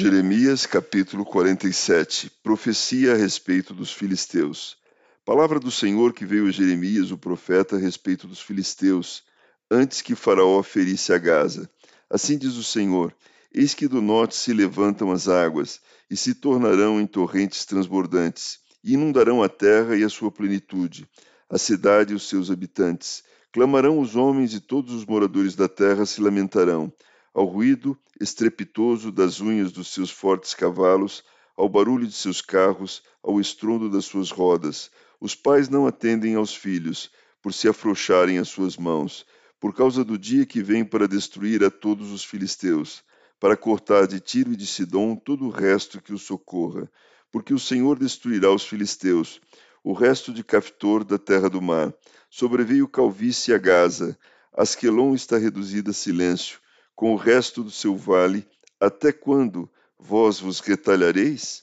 Jeremias capítulo 47 Profecia a respeito dos filisteus. Palavra do Senhor que veio a Jeremias, o profeta, a respeito dos filisteus, antes que Faraó ferisse a Gaza. Assim diz o Senhor: Eis que do norte se levantam as águas, e se tornarão em torrentes transbordantes, e inundarão a terra e a sua plenitude, a cidade e os seus habitantes. Clamarão os homens e todos os moradores da terra se lamentarão ao ruído estrepitoso das unhas dos seus fortes cavalos, ao barulho de seus carros, ao estrondo das suas rodas. Os pais não atendem aos filhos, por se afrouxarem as suas mãos, por causa do dia que vem para destruir a todos os filisteus, para cortar de Tiro e de Sidom todo o resto que os socorra, porque o Senhor destruirá os filisteus, o resto de Caftor da terra do mar. Sobreveio calvície a Gaza, Asquelon está reduzida a silêncio, com o resto do seu vale, até quando vós vos retalhareis?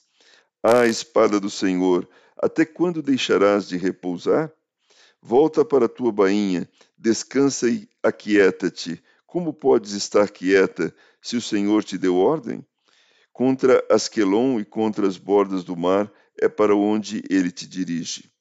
Ah, espada do Senhor, até quando deixarás de repousar? Volta para a tua bainha, descansa e aquieta-te. Como podes estar quieta se o Senhor te deu ordem? Contra Asquelon e contra as bordas do mar é para onde ele te dirige.